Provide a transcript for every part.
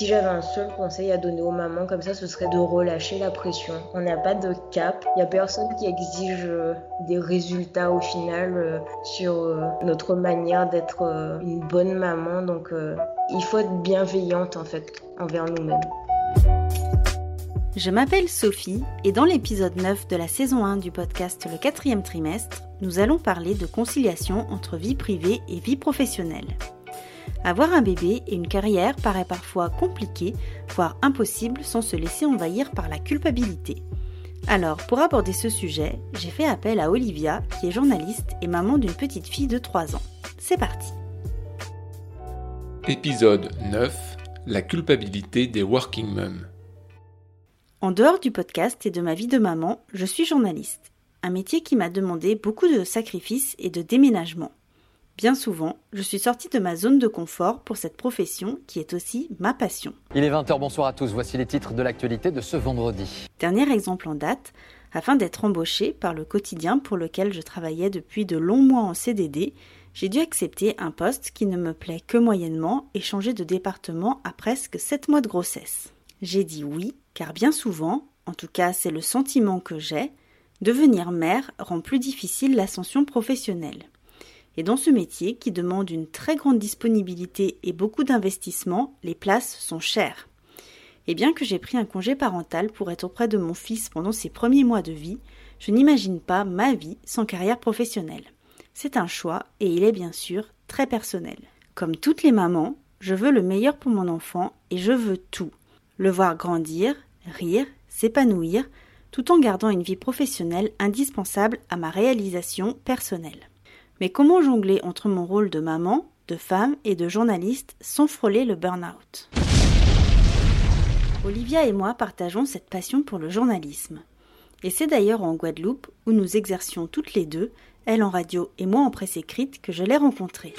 Si j'avais un seul conseil à donner aux mamans comme ça, ce serait de relâcher la pression. On n'a pas de cap. Il n'y a personne qui exige euh, des résultats au final euh, sur euh, notre manière d'être une bonne maman. Donc il faut être bienveillante en fait envers nous-mêmes. Je m'appelle Sophie et dans l'épisode 9 de la saison 1 du podcast Le quatrième trimestre, nous allons parler de conciliation entre vie privée et vie professionnelle. Avoir un bébé et une carrière paraît parfois compliqué, voire impossible sans se laisser envahir par la culpabilité. Alors, pour aborder ce sujet, j'ai fait appel à Olivia, qui est journaliste et maman d'une petite fille de 3 ans. C'est parti Épisode 9 La culpabilité des working moms. En dehors du podcast et de ma vie de maman, je suis journaliste. Un métier qui m'a demandé beaucoup de sacrifices et de déménagements. Bien souvent, je suis sortie de ma zone de confort pour cette profession qui est aussi ma passion. Il est 20h, bonsoir à tous. Voici les titres de l'actualité de ce vendredi. Dernier exemple en date, afin d'être embauchée par le quotidien pour lequel je travaillais depuis de longs mois en CDD, j'ai dû accepter un poste qui ne me plaît que moyennement et changer de département à presque 7 mois de grossesse. J'ai dit oui, car bien souvent, en tout cas c'est le sentiment que j'ai, devenir mère rend plus difficile l'ascension professionnelle. Et dans ce métier, qui demande une très grande disponibilité et beaucoup d'investissement, les places sont chères. Et bien que j'ai pris un congé parental pour être auprès de mon fils pendant ses premiers mois de vie, je n'imagine pas ma vie sans carrière professionnelle. C'est un choix et il est bien sûr très personnel. Comme toutes les mamans, je veux le meilleur pour mon enfant et je veux tout. Le voir grandir, rire, s'épanouir, tout en gardant une vie professionnelle indispensable à ma réalisation personnelle. Mais comment jongler entre mon rôle de maman, de femme et de journaliste sans frôler le burn-out? Olivia et moi partageons cette passion pour le journalisme. Et c'est d'ailleurs en Guadeloupe, où nous exercions toutes les deux, elle en radio et moi en presse écrite, que je l'ai rencontrée.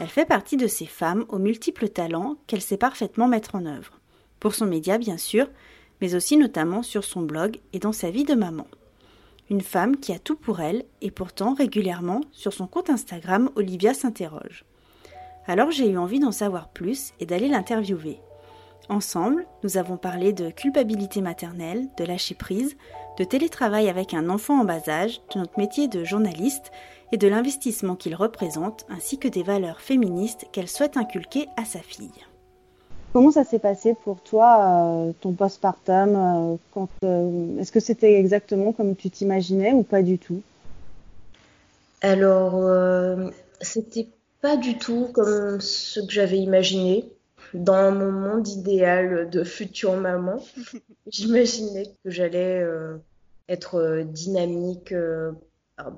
Elle fait partie de ces femmes aux multiples talents qu'elle sait parfaitement mettre en œuvre. Pour son média, bien sûr, mais aussi notamment sur son blog et dans sa vie de maman une femme qui a tout pour elle et pourtant régulièrement sur son compte Instagram Olivia s'interroge. Alors j'ai eu envie d'en savoir plus et d'aller l'interviewer. Ensemble, nous avons parlé de culpabilité maternelle, de lâcher prise, de télétravail avec un enfant en bas âge, de notre métier de journaliste et de l'investissement qu'il représente, ainsi que des valeurs féministes qu'elle souhaite inculquer à sa fille. Comment ça s'est passé pour toi, euh, ton postpartum euh, euh, Est-ce que c'était exactement comme tu t'imaginais ou pas du tout? Alors, c'était pas du tout comme ce que j'avais imaginé. Dans mon monde idéal de future maman, j'imaginais que j'allais être dynamique.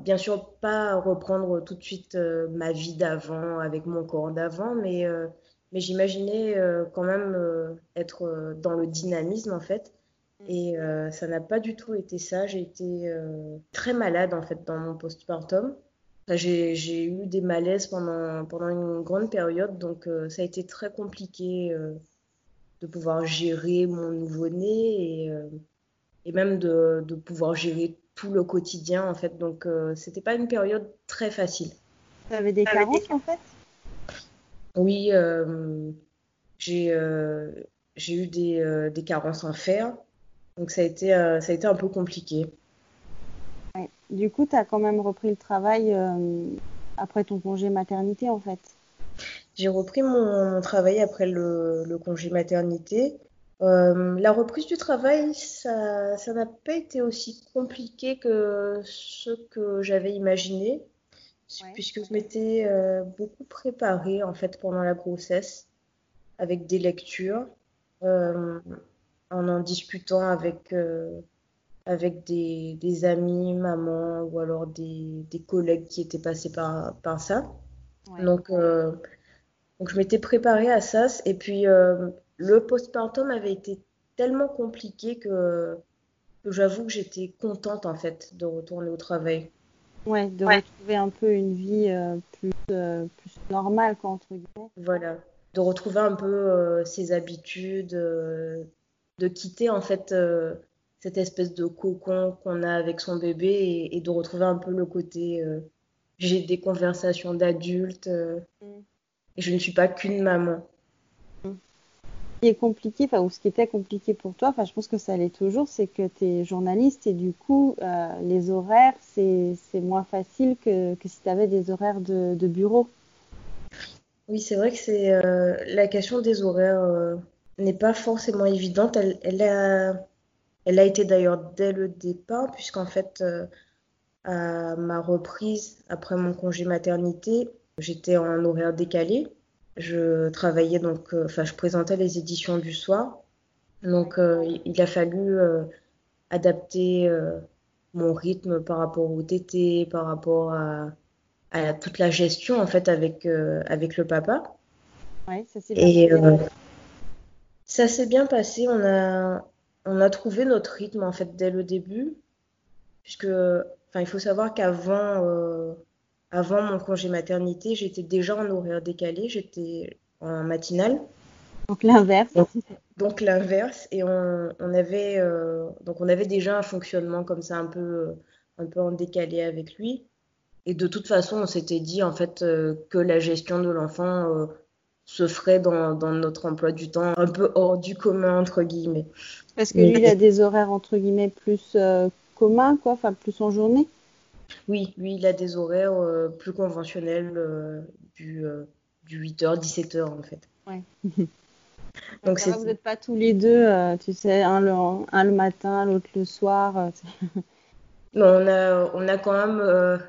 bien sûr, pas reprendre tout de suite ma vie d'avant avec mon corps d'avant, mais mais j'imaginais euh, quand même euh, être euh, dans le dynamisme en fait. Mm. Et ça n'a pas du tout été ça. J'ai été très malade en fait dans mon postpartum. J'ai eu des malaises pendant, pendant une grande période, donc ça a été très compliqué de pouvoir gérer mon nouveau-né et, et, même de, de, pouvoir gérer tout le quotidien en fait. Donc c'était pas une période très facile. Tu avais des carences en fait? Oui, euh, euh, j'ai eu des, euh, des, carences en fer, donc ça a été, ça a été un peu compliqué. Du coup, tu as quand même repris le travail après ton congé maternité, en fait? J'ai repris mon, travail après le, le congé maternité. la reprise du travail, ça n'a pas été aussi compliqué que ce que j'avais imaginé puisque je m'étais euh, beaucoup préparée en fait pendant la grossesse avec des lectures, euh, en en discutant avec, euh, avec des, des, amis, maman ou alors des, des, collègues qui étaient passés par, par ça. Donc, donc je m'étais préparée à ça et puis le postpartum avait été tellement compliqué que, que j'avoue que j'étais contente en fait de retourner au travail. Ouais, de retrouver un peu une vie euh, plus, euh, plus normale, quoi, entre guillemets. Voilà, de retrouver un peu euh, ses habitudes, de quitter en fait cette espèce de cocon qu'on a avec son bébé et, de retrouver un peu le côté j'ai des conversations d'adultes. Mm. et je ne suis pas qu'une maman. Ce qui compliqué, enfin, ou ce qui était compliqué pour toi, enfin, je pense que ça l'est toujours, c'est que tu es journaliste et du coup, euh, les horaires, c'est moins facile que, que si tu avais des horaires de, bureau. Oui, c'est vrai que c'est euh, la question des horaires euh, n'est pas forcément évidente. Elle, elle a, elle a été d'ailleurs dès le départ, puisqu'en fait, à ma reprise après mon congé maternité, j'étais en horaire décalé. Je travaillais donc, euh, enfin, je présentais les éditions du soir. Donc, euh, il- a fallu euh, adapter mon rythme par rapport au TT, par rapport à, à toute la gestion en fait avec, euh, avec le papa. Ouais, ça s'est Et passé. euh, ça s'est bien passé. On a, on a trouvé notre rythme en fait dès le début, puisque, enfin, il faut savoir qu'avant, euh, avant mon congé maternité, j'étais déjà en horaire décalé, j'étais en matinale, Donc l'inverse. donc l'inverse, et on, on avait, euh, donc on avait déjà un fonctionnement comme ça un peu, un peu en décalé avec lui. Et de toute façon, on s'était dit en fait euh, que la gestion de l'enfant euh, se ferait dans, dans notre emploi du temps, un peu hors du commun entre guillemets. Parce que lui, il a des horaires entre guillemets plus communs, quoi, enfin plus en journée. Oui, lui, il a des horaires euh, plus conventionnels euh, du, euh, du 8h, 17h en fait. Ouais. Donc c'est vous n'êtes pas tous les deux, tu sais, un le, un le matin, l'autre le soir. non, on a, on a quand même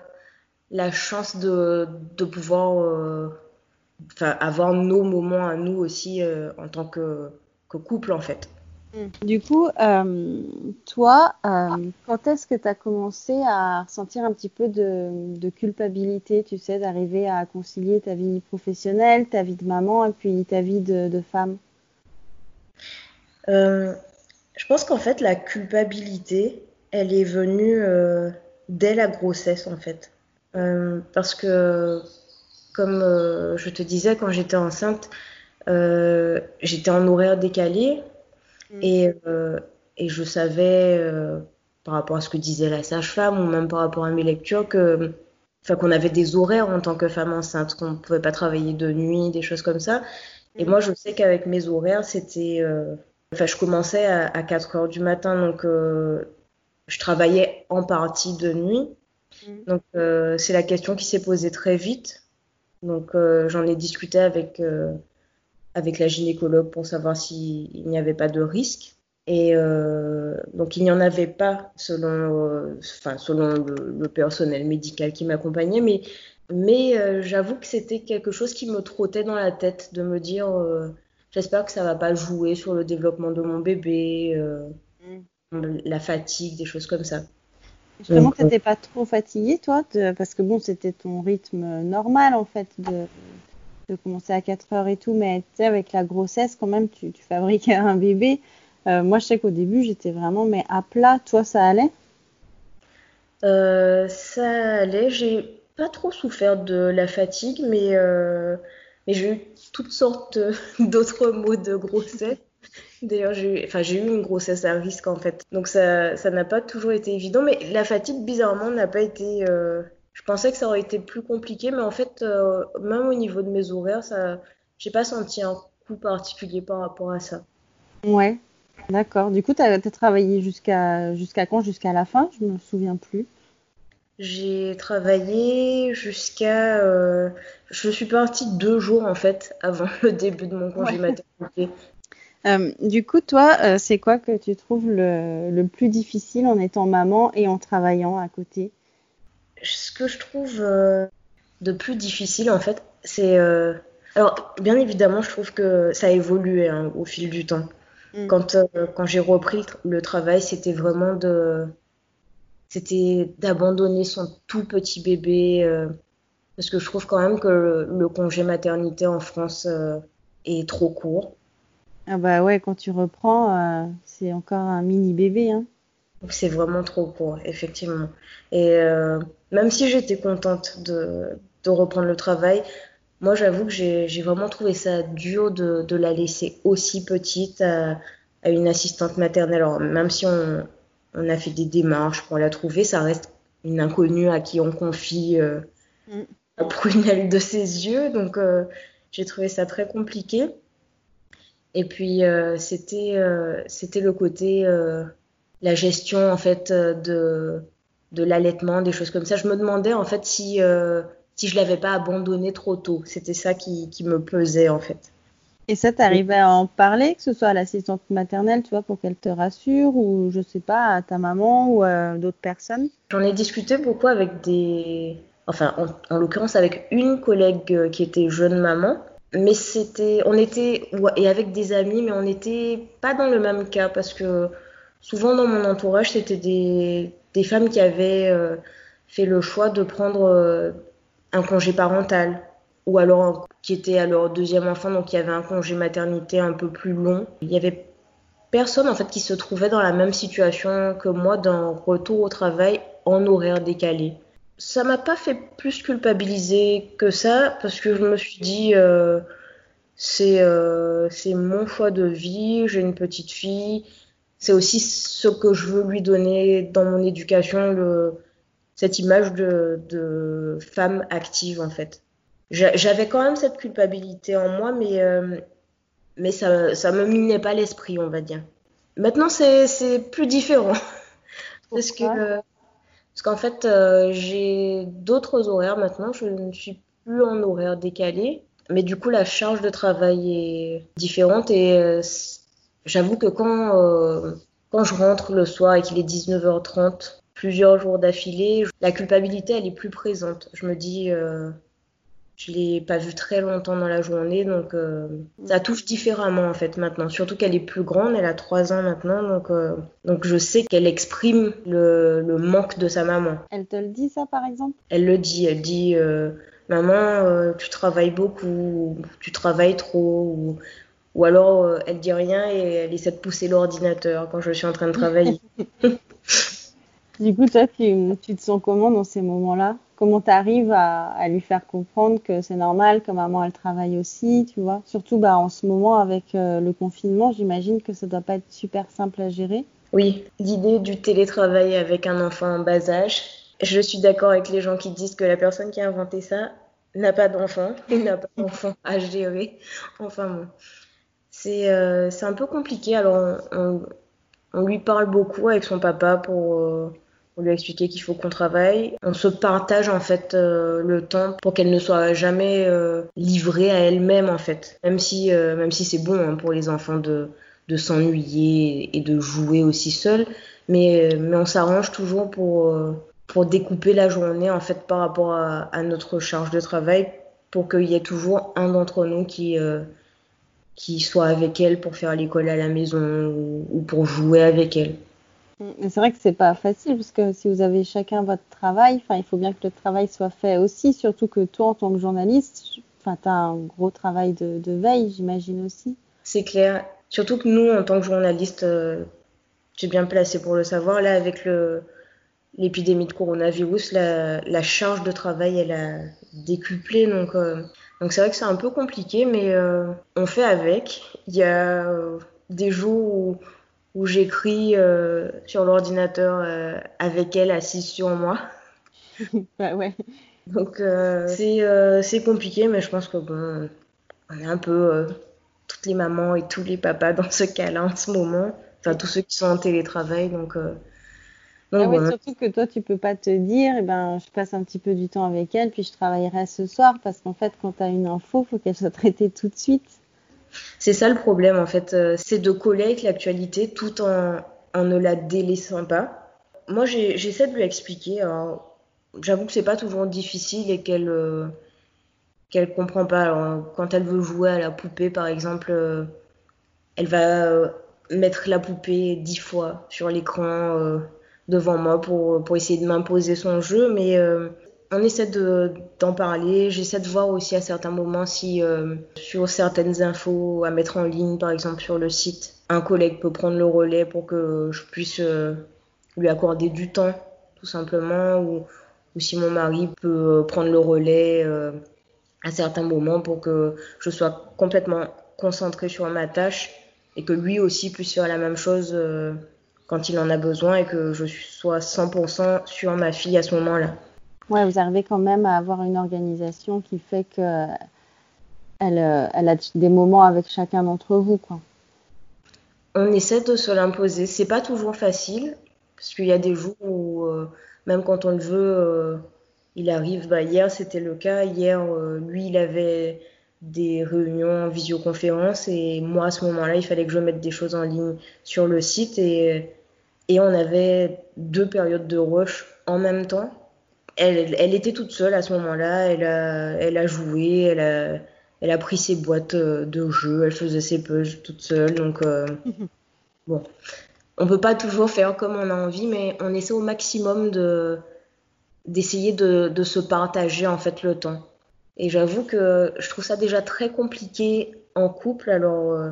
la chance de, de pouvoir avoir nos moments à nous aussi en tant que, que couple en fait. Du coup, euh, toi, euh, quand est-ce que tu as commencé à ressentir un petit peu de, culpabilité, tu sais, d'arriver à concilier ta vie professionnelle, ta vie de maman et puis ta vie de, femme? Euh, je pense qu'en fait, la culpabilité, elle est venue dès la grossesse, en fait. Parce que, comme je te disais, quand j'étais enceinte, j'étais en horaire décalé Mm. et, euh, et je savais, euh, par rapport à ce que disait la sage-femme ou même par rapport à mes lectures, que, enfin, qu'on avait des horaires en tant que femme enceinte, qu'on ne pouvait pas travailler de nuit, des choses comme ça. Et Mm. moi, je sais qu'avec mes horaires, c'était... euh, Enfin, je commençais à, à 4 heures du matin, donc euh, je travaillais en partie de nuit. Mm. Donc, euh, c'est la question qui s'est posée très vite. Donc, euh, j'en ai discuté avec, euh, avec la gynécologue pour savoir s'il n'y avait pas de risque. Et euh, donc, il n'y en avait pas selon, euh, enfin, selon le, le personnel médical qui m'accompagnait. Mais, mais euh, j'avoue que c'était quelque chose qui me trottait dans la tête de me dire euh, j'espère que ça va pas jouer sur le développement de mon bébé, euh, la fatigue, des choses comme ça. Justement, tu n'étais pas trop fatiguée, toi, de- parce que bon, c'était ton rythme normal, en fait, de, de commencer à 4 heures et tout, mais avec la grossesse, quand même, tu, fabriques un bébé. Euh, moi, je sais qu'au début, j'étais vraiment, mais à plat, toi, ça allait? Euh, ça allait, j'ai pas trop souffert de la fatigue, mais, euh, mais j'ai eu toutes sortes d'autres maux de grossesse. D'ailleurs, j'ai eu, enfin, j'ai eu une grossesse à risque en fait. Donc ça, ça n'a pas toujours été évident, mais la fatigue, bizarrement, n'a pas été. Je pensais que ça aurait été plus compliqué, mais en fait, euh, même au niveau de mes horaires, ça, j'ai pas senti un coup particulier par rapport à ça. Ouais, d'accord. Du coup, tu as, travaillé jusqu'à jusqu'à quand? Jusqu'à la fin? Je me souviens plus. J'ai travaillé jusqu'à. euh, Je suis partie deux jours en fait avant le début de mon congé Ouais. maternité. Euh, du coup, toi, euh, c'est quoi que tu trouves le, le plus difficile en étant maman et en travaillant à côté? Ce que je trouve euh, de plus difficile en fait, c'est. euh, Alors, bien évidemment, je trouve que ça a évolué hein, au fil du temps. Mm. Quand, euh, quand j'ai repris le, tra- le travail, c'était vraiment de. C'était d'abandonner son tout petit bébé. euh, Parce que je trouve quand même que le, le congé maternité en France euh, est trop court. Ah bah ouais, quand tu reprends, euh, c'est encore un mini bébé, hein. C'est vraiment trop court, effectivement. Et euh, même si j'étais contente de, de reprendre le travail, moi j'avoue que j'ai, vraiment trouvé ça dur de, de la laisser aussi petite à, à une assistante maternelle. Alors, même si on, on a fait des démarches pour la trouver, ça reste une inconnue à qui on confie euh, la prunelle de ses yeux. Donc, j'ai trouvé ça très compliqué. Et puis, c'était c'était le côté, la gestion, en fait, de, de l'allaitement, des choses comme ça. Je me demandais, en fait, si, si je l'avais pas abandonné trop tôt. C'était ça qui, qui me pesait, en fait. Et ça, t'arrivais à en parler, que ce soit à l'assistante maternelle, tu vois, pour qu'elle te rassure, ou je sais pas, à ta maman ou à d'autres personnes? J'en ai discuté beaucoup avec des. Enfin, en, l'occurrence, avec une collègue euh, qui était jeune maman. Mais c'était. On était. Et avec des amis, mais on n'était pas dans le même cas, parce que souvent dans mon entourage, c'était des, femmes qui avaient euh, fait le choix de prendre euh, un congé parental ou alors qui était à leur deuxième enfant, donc il y avait un congé maternité un peu plus long. Il y avait personne en fait qui se trouvait dans la même situation que moi d'un retour au travail en horaire décalé. Ça m'a pas fait plus culpabiliser que ça parce que je me suis dit euh, c'est mon choix de vie, j'ai une petite fille, c'est aussi ce que je veux lui donner dans mon éducation le cette image de, de femme active en fait. J'avais quand même cette culpabilité en moi, mais, euh, mais ça, ça me minait pas l'esprit, on va dire. Maintenant, c'est plus différent. parce que parce qu'en fait, euh, j'ai d'autres horaires maintenant. Je ne suis plus en horaire décalé. Mais du coup, la charge de travail est différente. Et euh, j'avoue que quand, quand je rentre le soir et qu'il est 19h30, plusieurs jours d'affilée, la culpabilité, elle est plus présente. Je me dis, je l'ai pas vue très longtemps dans la journée, donc euh, ça touche différemment en fait maintenant. Surtout qu'elle est plus grande, elle a 3 ans maintenant, donc, euh, donc je sais qu'elle exprime le, le, manque de sa maman. Elle te le dit ça par exemple? Elle le dit, elle dit euh, maman, tu travailles beaucoup, tu travailles trop, ou, ou alors elle dit rien et elle essaie de pousser l'ordinateur quand je suis en train de travailler. du coup, toi, tu, tu te sens comment dans ces moments-là? Comment tu arrives à, lui faire comprendre que c'est normal, que maman elle travaille aussi, tu vois? Surtout bah, en ce moment avec euh, le confinement, j'imagine que ça doit pas être super simple à gérer. Oui, l'idée du télétravail avec un enfant en bas âge, je suis d'accord avec les gens qui disent que la personne qui a inventé ça n'a pas d'enfant n'a pas d'enfant à gérer. Enfin bon, c'est euh, un peu compliqué. Alors on, lui parle beaucoup avec son papa pour... Euh, on lui a expliqué qu'il faut qu'on travaille. On se partage en fait euh, le temps pour qu'elle ne soit jamais euh, livrée à elle-même en fait. Même si, même si c'est bon hein, pour les enfants de, de s'ennuyer et de jouer aussi seul, mais, mais on s'arrange toujours pour, pour découper la journée en fait par rapport à, notre charge de travail pour qu'il y ait toujours un d'entre nous qui qui soit avec elle pour faire l'école à la maison ou pour jouer avec elle. C'est vrai que c'est pas facile parce que si vous avez chacun votre travail, il faut bien que le travail soit fait aussi, surtout que toi, en tant que journaliste, enfin, tu as un gros travail de, veille, j'imagine aussi. C'est clair. Surtout que nous, en tant que journaliste, euh, tu es bien placé pour le savoir. Là, avec l'épidémie de coronavirus, la, la, charge de travail, elle a décuplé. Donc, euh, donc c'est vrai que c'est un peu compliqué, mais euh, on fait avec. Il y a des jours où où j'écris euh, sur l'ordinateur euh, avec elle assise sur moi. bah ouais. Donc euh, c'est compliqué, mais je pense que bon, on est un peu toutes les mamans et tous les papas dans ce cas-là en ce moment. Enfin, tous ceux qui sont en télétravail, donc. Ah ouais, surtout que toi, tu peux pas te dire, eh ben, je passe un petit peu du temps avec elle, puis je travaillerai ce soir, parce qu'en fait, quand tu as une info, faut qu'elle soit traitée tout de suite. C'est ça le problème en fait, euh, c'est de coller avec l'actualité tout en, ne la délaissant pas. Moi j'essaie de lui expliquer, j'avoue que c'est pas toujours difficile et qu'elle euh, qu'elle comprend pas. quand elle veut jouer à la poupée par exemple, euh, elle va mettre la poupée dix fois sur l'écran devant moi pour, pour essayer de m'imposer son jeu, mais on essaie d'en parler. J'essaie de voir aussi à certains moments si euh, sur certaines infos à mettre en ligne, par exemple sur le site, un collègue peut prendre le relais pour que je puisse euh, lui accorder du temps, tout simplement, ou, si mon mari peut euh, prendre le relais à certains moments pour que je sois complètement concentrée sur ma tâche et que lui aussi puisse faire la même chose quand il en a besoin et que je sois 100% sur ma fille à ce moment-là. Ouais, vous arrivez quand même à avoir une organisation qui fait que elle, euh, elle a des moments avec chacun d'entre vous, quoi. On essaie de se l'imposer. C'est pas toujours facile, parce qu'il y a des jours où, euh, même quand on le veut, euh, il arrive. Bah, hier, c'était le cas. Hier, lui, il avait des réunions en visioconférence et moi, à ce moment-là, il fallait que je mette des choses en ligne sur le site et, et on avait deux périodes de rush en même temps. Elle, elle était toute seule à ce moment-là. Elle a, elle a joué, elle a elle a pris ses boîtes euh, de jeux, elle faisait ses puzzles toute seule. Donc, euh, bon, on peut pas toujours faire comme on a envie, mais on essaie au maximum de d'essayer de, de, se partager en fait le temps. Et j'avoue que je trouve ça déjà très compliqué en couple. Alors, euh,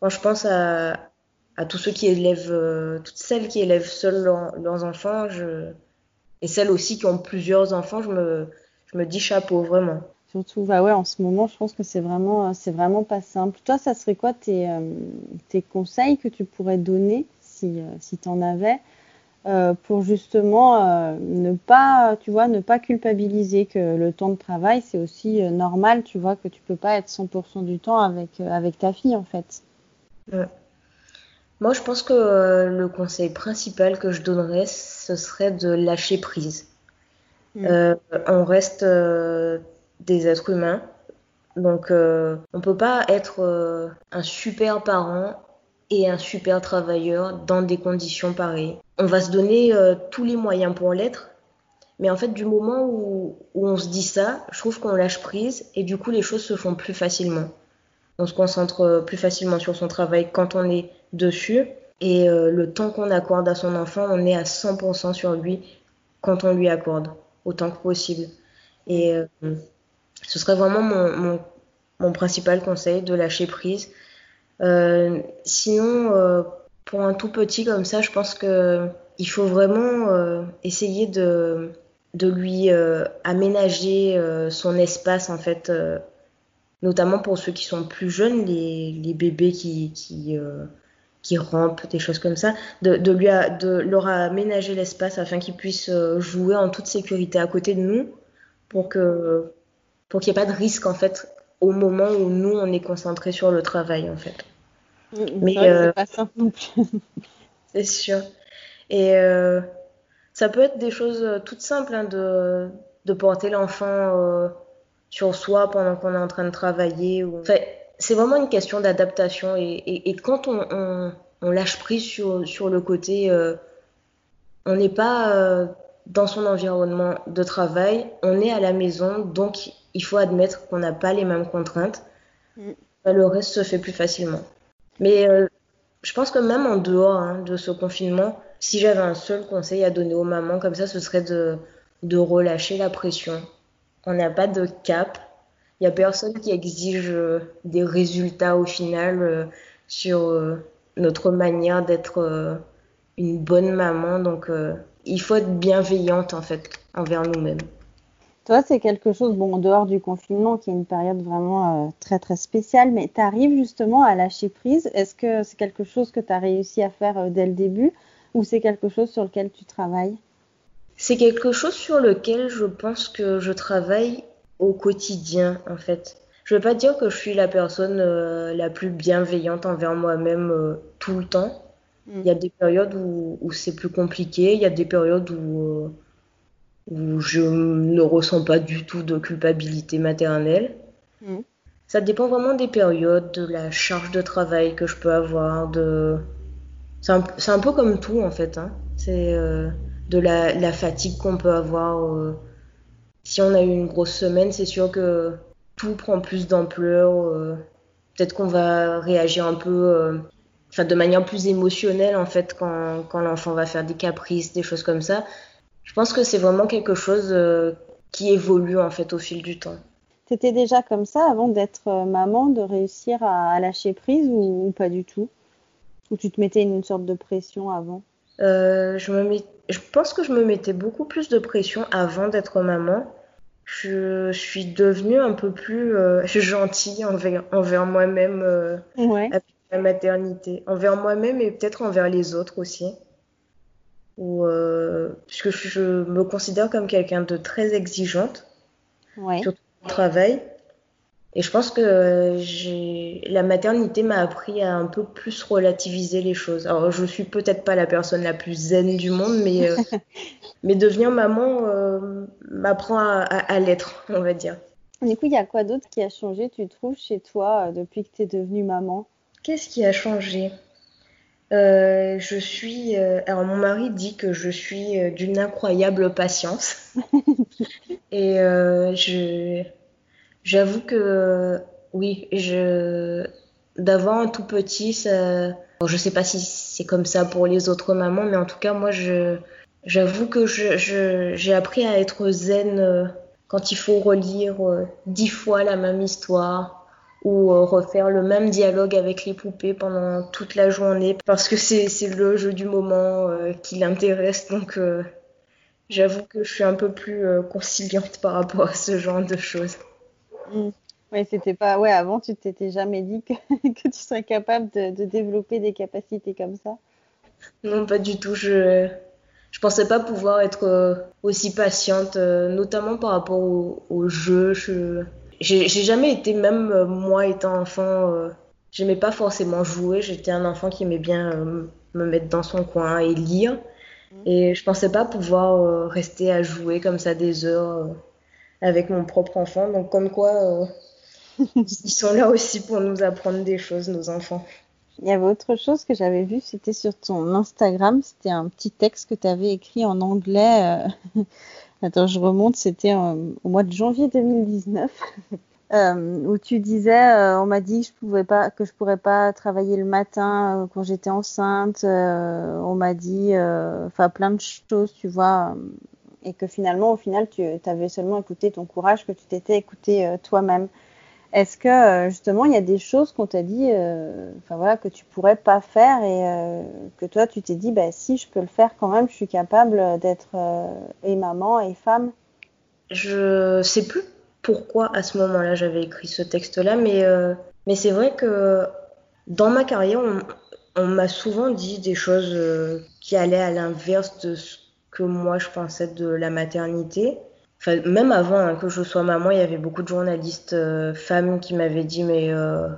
quand je pense à, à tous ceux qui élèvent, toutes celles qui élèvent seules leurs enfants, je, et celles aussi qui ont plusieurs enfants, je me, je me dis chapeau vraiment. Surtout, bah ouais, en ce moment, je pense que c'est vraiment, euh, c'est vraiment pas simple. Toi, ça serait quoi tes, euh, tes conseils que tu pourrais donner, si, euh, si tu en avais, pour justement ne pas, tu vois, ne pas culpabiliser que le temps de travail, c'est aussi normal, tu vois, que tu peux pas être 100% du temps avec, avec ta fille, en fait. Moi, je pense que le conseil principal que je donnerais, ce serait de lâcher prise. Mm. on reste des êtres humains. Donc, euh, on peut pas être euh, un super parent et un super travailleur dans des conditions pareilles. On va se donner euh, tous les moyens pour l'être, mais en fait, du moment où, où on se dit ça, je trouve qu'on lâche prise et du coup, les choses se font plus facilement. On se concentre plus facilement sur son travail quand on est dessus et le temps qu'on accorde à son enfant, on est à 100% sur lui quand on lui accorde autant que possible. Et ce serait vraiment mon, mon, principal conseil de lâcher prise. Euh, sinon, euh, pour un tout petit comme ça, je pense que il faut vraiment euh, essayer de, de lui aménager son espace en fait, notamment pour ceux qui sont plus jeunes, les, les bébés qui, qui, qui rampent, des choses comme ça, de, de, lui de leur aménager l'espace afin qu'ils puissent jouer en toute sécurité à côté de nous pour que pour qu'il n'y ait pas de risque en fait au moment où nous on est concentré sur le travail en fait. Mm, Mais euh, c'est pas simple non plus. c'est sûr. Et euh, ça peut être des choses euh, toutes simples hein, de, de, porter l'enfant sur soi pendant qu'on est en train de travailler. Ou... Enfin, c'est vraiment une question d'adaptation. Et, et, et, quand on, on, on, lâche prise sur, sur le côté, on n'est pas dans son environnement de travail, on est à la maison, donc il faut admettre qu'on n'a pas les mêmes contraintes. Mm. Le reste se fait plus facilement. Mais euh, je pense que même en dehors hein, de ce confinement, si j'avais un seul conseil à donner aux mamans comme ça, ce serait de, de relâcher la pression. On n'a pas de cap. Il n'y a personne qui exige euh, des résultats au final euh, sur notre manière d'être une bonne maman. Donc il faut être bienveillante en fait envers nous-mêmes. Toi, c'est quelque chose, bon, en dehors du confinement, qui est une période vraiment euh, très très spéciale, mais tu arrives justement à lâcher prise. Est-ce que c'est quelque chose que tu as réussi à faire euh, dès le début ou c'est quelque chose sur lequel tu travailles? C'est quelque chose sur lequel je pense que je travaille au quotidien en fait. Je ne veux pas dire que je suis la personne euh, la plus bienveillante envers moi-même tout le temps. Mm. Il y a des périodes où, où c'est plus compliqué, il y a des périodes où où je ne ressens pas du tout de culpabilité maternelle. Mm. Ça dépend vraiment des périodes, de la charge de travail que je peux avoir, de... C'est un, un, peu comme tout en fait. Hein. C'est euh, de la, la fatigue qu'on peut avoir. Euh... Si on a eu une grosse semaine, c'est sûr que tout prend plus d'ampleur. Euh... Peut-être qu'on va réagir un peu, euh, enfin de manière plus émotionnelle en fait quand, quand l'enfant va faire des caprices, des choses comme ça. Je pense que c'est vraiment quelque chose qui évolue en fait au fil du temps. C'était déjà comme ça avant d'être maman, de réussir à, lâcher prise ou, pas du tout? Ou tu te mettais une sorte de pression avant? Euh, je, me je pense que je me mettais beaucoup plus de pression avant d'être maman. Je suis devenue un peu plus gentille envers, envers moi-même avec la maternité. Envers moi-même et peut-être envers les autres aussi. Ou, puisque je me considère comme quelqu'un de très exigeante, Ouais. surtout au travail. Et je pense que j'ai la maternité m'a appris à un peu plus relativiser les choses. Alors, je suis peut-être pas la personne la plus zen du monde, mais, euh, mais devenir maman euh, m'apprend à, à- à l'être, on va dire. Du coup, il y a quoi d'autre qui a changé, tu trouves, chez toi euh, depuis que tu es devenue maman? Qu'est-ce qui a changé? Euh, je suis. euh, alors, mon mari dit que je suis euh, d'une incroyable patience. Et euh, je, j'avoue que oui, je, un tout petit, ça, bon, je sais pas si c'est comme ça pour les autres mamans, mais en tout cas, moi, je, j'avoue que je, je- j'ai appris à être zen euh, quand il faut relire euh, dix fois la même histoire ou euh, refaire le même dialogue avec les poupées pendant toute la journée parce que c'est, le jeu du moment qui l'intéresse. Donc, j'avoue que je suis un peu plus conciliante par rapport à ce genre de choses. Mm. Oui, c'était pas. Ouais, avant, tu t'étais jamais dit que, que tu serais capable de, de développer des capacités comme ça. Non, pas du tout. Je je pensais pas pouvoir être euh, aussi patiente, euh, notamment par rapport au, au jeu. Je j'ai jamais été, même euh, moi étant enfant, euh, j'aimais pas forcément jouer. J'étais un enfant qui aimait bien euh, me mettre dans son coin et lire. Et je pensais pas pouvoir euh, rester à jouer comme ça des heures avec mon propre enfant. Donc comme quoi, euh, ils sont là aussi pour nous apprendre des choses, nos enfants. Il y avait autre chose que j'avais vu, c'était sur ton Instagram, c'était un petit texte que tu avais écrit en anglais. euh, Attends, je remonte, c'était euh, au mois de janvier 2019, euh, où tu disais, on m'a dit que je pouvais pas, que je pourrais pas travailler le matin quand j'étais enceinte. on m'a dit, enfin plein de choses, tu vois, et que finalement, au final, tu avais seulement écouté ton courage, que tu t'étais écouté euh, toi-même. Est-ce que euh, justement il y a des choses qu'on t'a dit, euh, enfin voilà, que tu pourrais pas faire et que toi tu t'es dit, bah si je peux le faire quand même, je suis capable d'être et maman et femme? Je sais plus pourquoi à ce moment-là j'avais écrit ce texte-là, mais, mais c'est vrai que dans ma carrière, on, m'a souvent dit des choses qui allaient à l'inverse de ce que moi je pensais de la maternité. Enfin, même avant hein, que je sois maman, il y avait beaucoup de journalistes euh, femmes qui m'avaient dit, mais euh,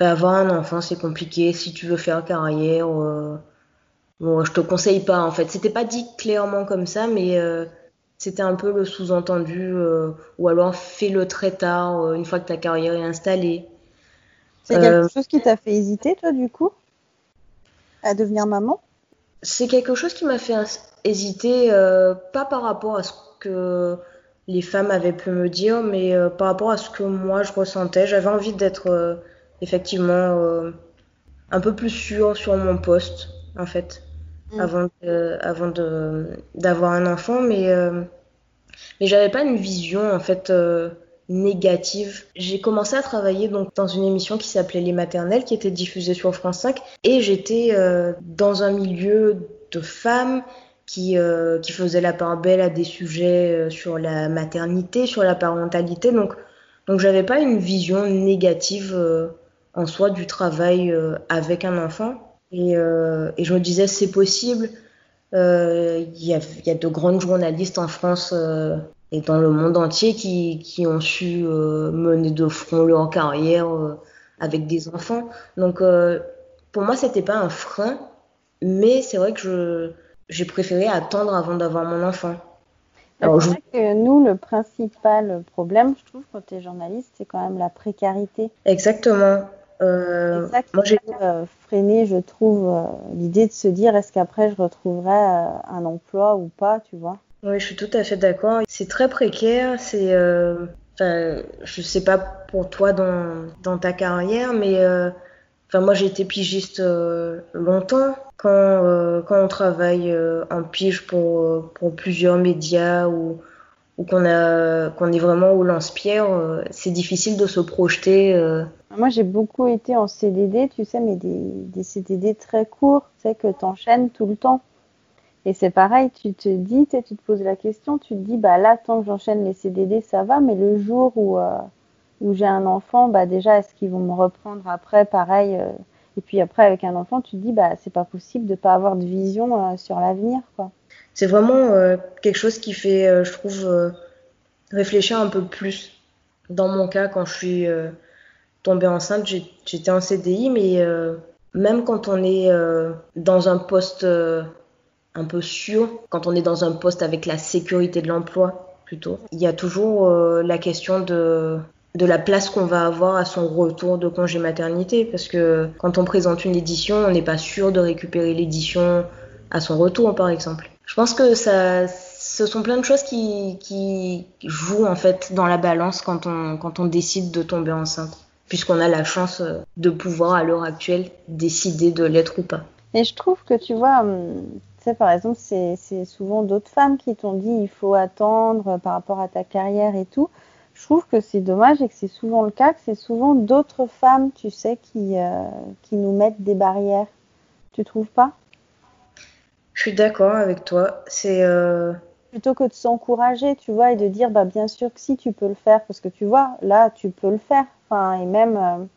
avoir un enfant c'est compliqué, si tu veux faire carrière, euh, bon, je te conseille pas en fait. C'était pas dit clairement comme ça, mais euh, c'était un peu le sous-entendu, euh, ou alors fais-le très tard, une fois que ta carrière est installée. C'est quelque chose qui t'a fait hésiter toi du coup à devenir maman? C'est quelque chose qui m'a fait hésiter, euh, pas par rapport à ce que les femmes avaient pu me dire, mais euh, par rapport à ce que moi je ressentais. J'avais envie d'être euh, effectivement euh, un peu plus sûre sur mon poste, en fait, Mm. avant avant d'avoir un enfant, mais, mais j'avais pas une vision en fait négative. J'ai commencé à travailler donc dans une émission qui s'appelait Les Maternelles, qui était diffusée sur France 5, et j'étais dans un milieu de femmes qui, euh, qui faisaient la part belle à des sujets euh, sur la maternité, sur la parentalité. Donc, donc j'avais pas une vision négative euh, en soi du travail euh, avec un enfant. Et, et je me disais, c'est possible. Il y y a de grandes journalistes en France et dans le monde entier qui, qui ont su mener de front leur carrière avec des enfants. Donc, pour moi, c'était pas un frein, mais c'est vrai que je, j'ai préféré attendre avant d'avoir mon enfant. Alors, c'est je- vrai que nous, le principal problème, je trouve, quand tu es journaliste, c'est quand même la précarité. Exactement. Euh, ça qui moi, j'ai euh, freiner, je trouve, euh, l'idée de se dire est-ce qu'après je retrouverai euh, un emploi ou pas, tu vois? Oui, je suis tout à fait d'accord. C'est très précaire. C'est, je sais pas pour toi dans, dans ta carrière, mais enfin, moi j'ai été pigiste euh, longtemps. Quand, euh, quand on travaille euh, en pige pour, euh, plusieurs médias ou, ou qu'on est vraiment au lance-pierre, euh, c'est difficile de se projeter. euh. Moi, j'ai beaucoup été en CDD, tu sais, mais des, des CDD très courts, tu sais, que tu enchaînes tout le temps. Et c'est pareil, tu te dis, tu te poses la question, tu te dis, bah là, tant que j'enchaîne les CDD, ça va, mais le jour où, euh, où j'ai un enfant, bah déjà, est-ce qu'ils vont me reprendre après Pareil, euh, Et puis après, avec un enfant, tu te dis, bah, c'est pas possible de pas avoir de vision euh, sur l'avenir. C'est vraiment euh, quelque chose qui fait, je trouve, réfléchir un peu plus. Dans mon cas, quand je suis tombée enceinte, j'étais en CDI, mais même quand on est dans un poste un peu sûr, quand on est dans un poste avec la sécurité de l'emploi, plutôt, il y a toujours la question de, de la place qu'on va avoir à son retour de congé maternité, parce que quand on présente une édition, on n'est pas sûr de récupérer l'édition à son retour, par exemple. Je pense que ça, ce sont plein de choses qui, jouent en fait dans la balance quand on, quand on décide de tomber enceinte, puisqu'on a la chance euh, de pouvoir à l'heure actuelle décider de l'être ou pas. Et je trouve que tu vois, hum, tu sais, par exemple, c'est c'est souvent d'autres femmes qui t'ont dit il faut attendre euh, par rapport à ta carrière et tout. Je trouve que c'est dommage et que c'est souvent le cas, que c'est souvent d'autres femmes, tu sais, qui, euh, qui nous mettent des barrières. Tu trouves pas? Je suis d'accord avec toi. C'est euh, Plutôt que de s'encourager, tu vois, et de dire bah bien sûr que si tu peux le faire, parce que tu vois, là, tu peux le faire. Enfin, et même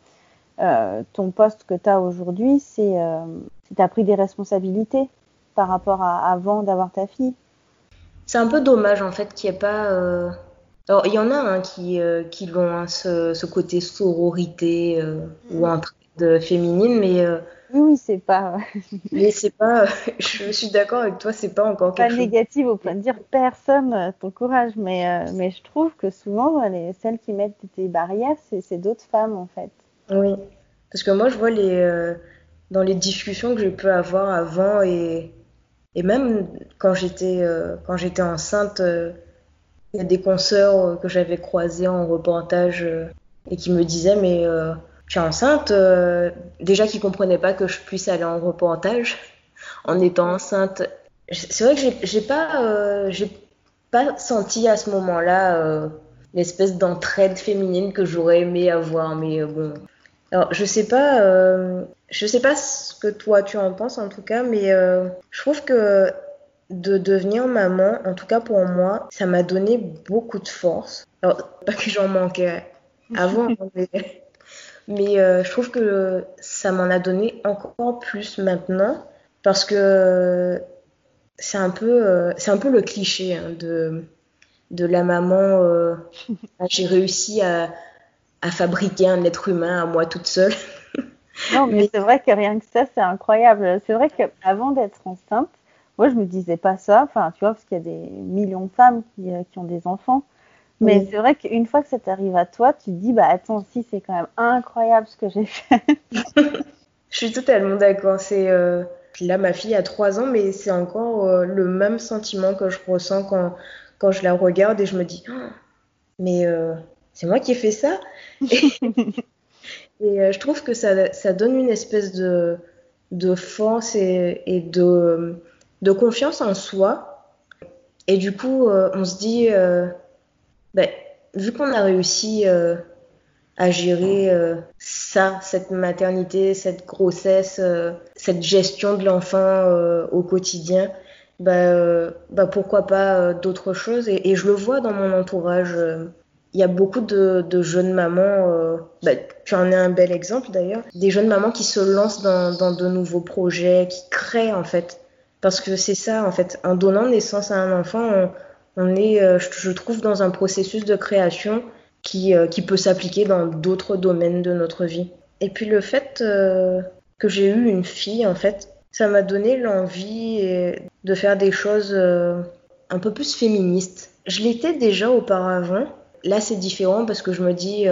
euh, ton poste que tu as aujourd'hui, c'est tu as pris des responsabilités par rapport à avant d'avoir ta fille. c'est un peu dommage en fait qu'il n'y ait pas. Euh, Alors il y en a hein, qui, euh, qui l'ont hein, ce, ce côté sororité euh, ou entraide féminine, mais euh, Oui, oui, c'est pas, mais c'est pas. Je suis d'accord avec toi, c'est pas encore pas quelque chose. négatif au point de dire personne euh, t'encourage, mais, euh, mais je trouve que souvent, les, celles qui mettent des barrières, c'est d'autres femmes en fait. Oui, parce que moi je vois les euh, dans les discussions que je peux avoir avant et, et même quand j'étais euh, quand j'étais enceinte, euh, y a des consoeurs euh, que j'avais croisées en reportage euh, et qui me disaient mais euh, tu es enceinte déjà qui comprenaient pas que je puisse aller en reportage en étant enceinte. C'est vrai que j'ai pas j'ai pas senti à ce moment-là l'espèce d'entraide féminine que j'aurais aimé avoir mais bon alors, je sais pas, je sais pas ce que toi tu en penses en tout cas, mais je trouve que de devenir maman, en tout cas pour moi, ça m'a donné beaucoup de force. Alors, pas que j'en manquais avant, mais, mais, euh, je trouve que ça m'en a donné encore plus maintenant parce que c'est un peu, euh, c'est un peu le cliché hein, de, de la maman. euh, j'ai réussi à, à fabriquer un être humain à moi toute seule. Non, mais Mais- c'est vrai que rien que ça, c'est incroyable. C'est vrai qu'avant d'être enceinte, moi, je me disais pas ça. Enfin, tu vois, parce qu'il y a des millions de femmes qui, euh, qui ont des enfants. Mais Oui. c'est vrai qu'une fois que ça t'arrive à toi, tu te dis, bah attends, si, c'est quand même incroyable ce que j'ai fait. Je suis totalement d'accord. C'est euh, là ma fille a trois ans, mais c'est encore euh, le même sentiment que je ressens quand quand je la regarde et je me dis, Oh, mais euh, c'est moi qui ai fait ça. Et, et, je trouve que ça ça donne une espèce de de force et, et de de confiance en soi. Et du coup, euh, on se dit, euh, ben, vu qu'on a réussi euh, à gérer ça, cette maternité, cette grossesse, cette gestion de l'enfant au quotidien, euh, bah pourquoi pas d'autres choses. Et, je le vois dans mon entourage. Il y a beaucoup de, jeunes mamans, euh, tu en es un bel exemple d'ailleurs, des jeunes mamans qui se lancent dans de nouveaux projets, qui créent en fait. Parce que c'est ça en fait, en donnant naissance à un enfant, on, est, euh, je, trouve, dans un processus de création qui, euh, qui peut s'appliquer dans d'autres domaines de notre vie. Et puis le fait euh, que j'ai eu une fille, en fait, ça m'a donné l'envie de faire des choses un peu plus féministes. Je l'étais déjà auparavant. Là, c'est différent parce que je me dis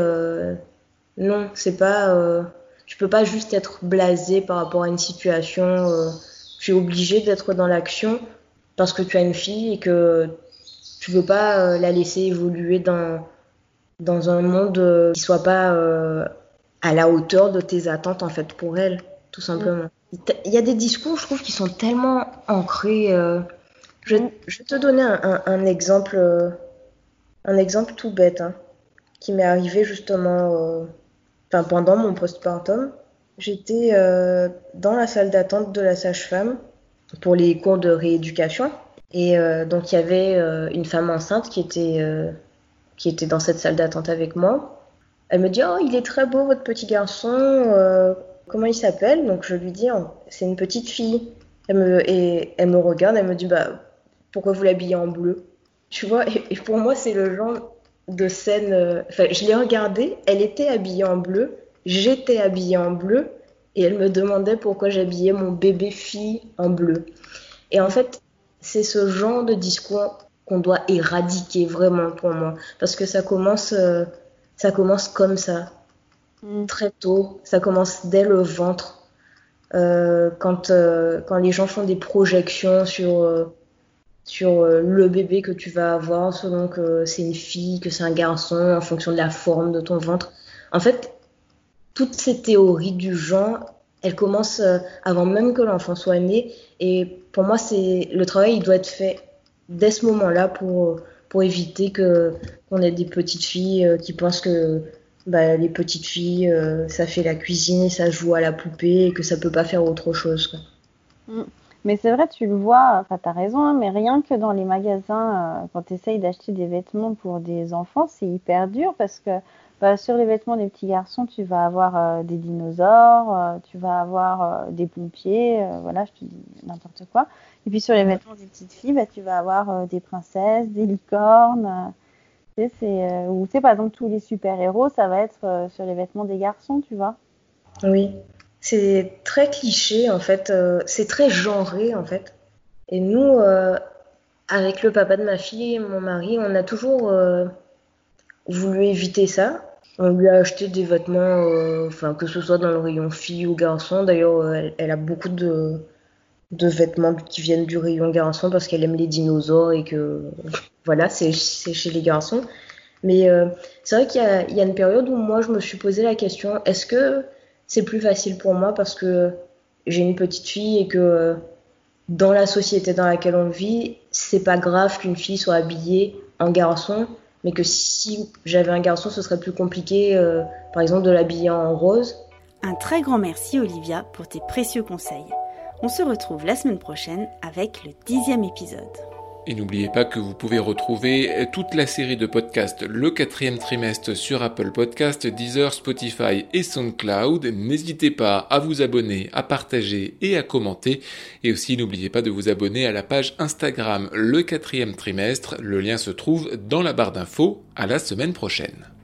non, c'est pas. Tu peux pas juste être blasé par rapport à une situation. Tu es obligé d'être dans l'action parce que tu as une fille et que tu veux pas euh, la laisser évoluer dans dans un monde euh, qui soit pas euh, à la hauteur de tes attentes en fait pour elle, tout simplement. Il y a des discours, je trouve, qui sont tellement ancrés. Je, vais te donner un, exemple, un exemple tout bête, hein, qui m'est arrivé justement, pendant mon postpartum. J'étais euh, dans la salle d'attente de la sage-femme pour les cours de rééducation. Et euh, donc il y avait euh, une femme enceinte qui était, qui était dans cette salle d'attente avec moi. Elle me dit Oh, il est très beau votre petit garçon. comment il s'appelle? Donc je lui dis, oh, c'est une petite fille. Et elle me regarde, elle me dit, bah, pourquoi vous l'habillez en bleu? Tu vois, et, pour moi, c'est le genre de scène. Enfin, je l'ai regardée, elle était habillée en bleu, j'étais habillée en bleu, et elle me demandait pourquoi j'habillais mon bébé fille en bleu. Et en fait, c'est ce genre de discours qu'on doit éradiquer vraiment pour moi, parce que ça commence, euh, ça commence comme ça, mm. très tôt. Ça commence dès le ventre, euh, quand euh, quand les gens font des projections sur sur le bébé que tu vas avoir, selon que c'est une fille, que c'est un garçon, en fonction de la forme de ton ventre. En fait, toutes ces théories du genre, elles commencent euh, avant même que l'enfant soit né. Et pour moi, c'est le travail, il doit être fait dès ce moment-là pour, pour éviter que qu'on ait des petites filles euh, qui pensent que bah, les petites filles, euh, ça fait la cuisine et ça joue à la poupée et que ça peut pas faire autre chose. Mm. Mais c'est vrai, tu le vois, enfin, tu as raison, hein, mais rien que dans les magasins, quand tu essayes d'acheter des vêtements pour des enfants, c'est hyper dur parce que bah, sur les vêtements des petits garçons, tu vas avoir euh, des dinosaures, euh, tu vas avoir euh, des pompiers, voilà, je te dis n'importe quoi. Et puis sur les vêtements des petites filles, bah, tu vas avoir des princesses, des licornes. tu sais, ou tu sais, par exemple, tous les super-héros, ça va être sur les vêtements des garçons, tu vois. Oui, c'est très cliché en fait, c'est très genré en fait. Et nous, avec le papa de ma fille et mon mari, on a toujours voulu éviter ça. On lui a acheté des vêtements, euh, enfin que ce soit dans le rayon fille ou garçon. D'ailleurs, euh, elle, a beaucoup de, de vêtements qui viennent du rayon garçon parce qu'elle aime les dinosaures et que voilà, c'est chez les garçons. Mais euh, c'est vrai qu'il y, y, a une période où moi je me suis posé la question est-ce que c'est plus facile pour moi parce que j'ai une petite fille et que dans la société dans laquelle on vit, c'est pas grave qu'une fille soit habillée en garçon mais que si j'avais un garçon, ce serait plus compliqué, euh, par exemple, de l'habiller en rose. Un très grand merci Olivia pour tes précieux conseils. On se retrouve la semaine prochaine avec le dixième épisode. Et n'oubliez pas que vous pouvez retrouver toute la série de podcasts le quatrième trimestre sur Apple Podcasts, Deezer, Spotify et SoundCloud. N'hésitez pas à vous abonner, à partager et à commenter. Et aussi n'oubliez pas de vous abonner à la page Instagram le quatrième trimestre. Le lien se trouve dans la barre d'infos. À la semaine prochaine.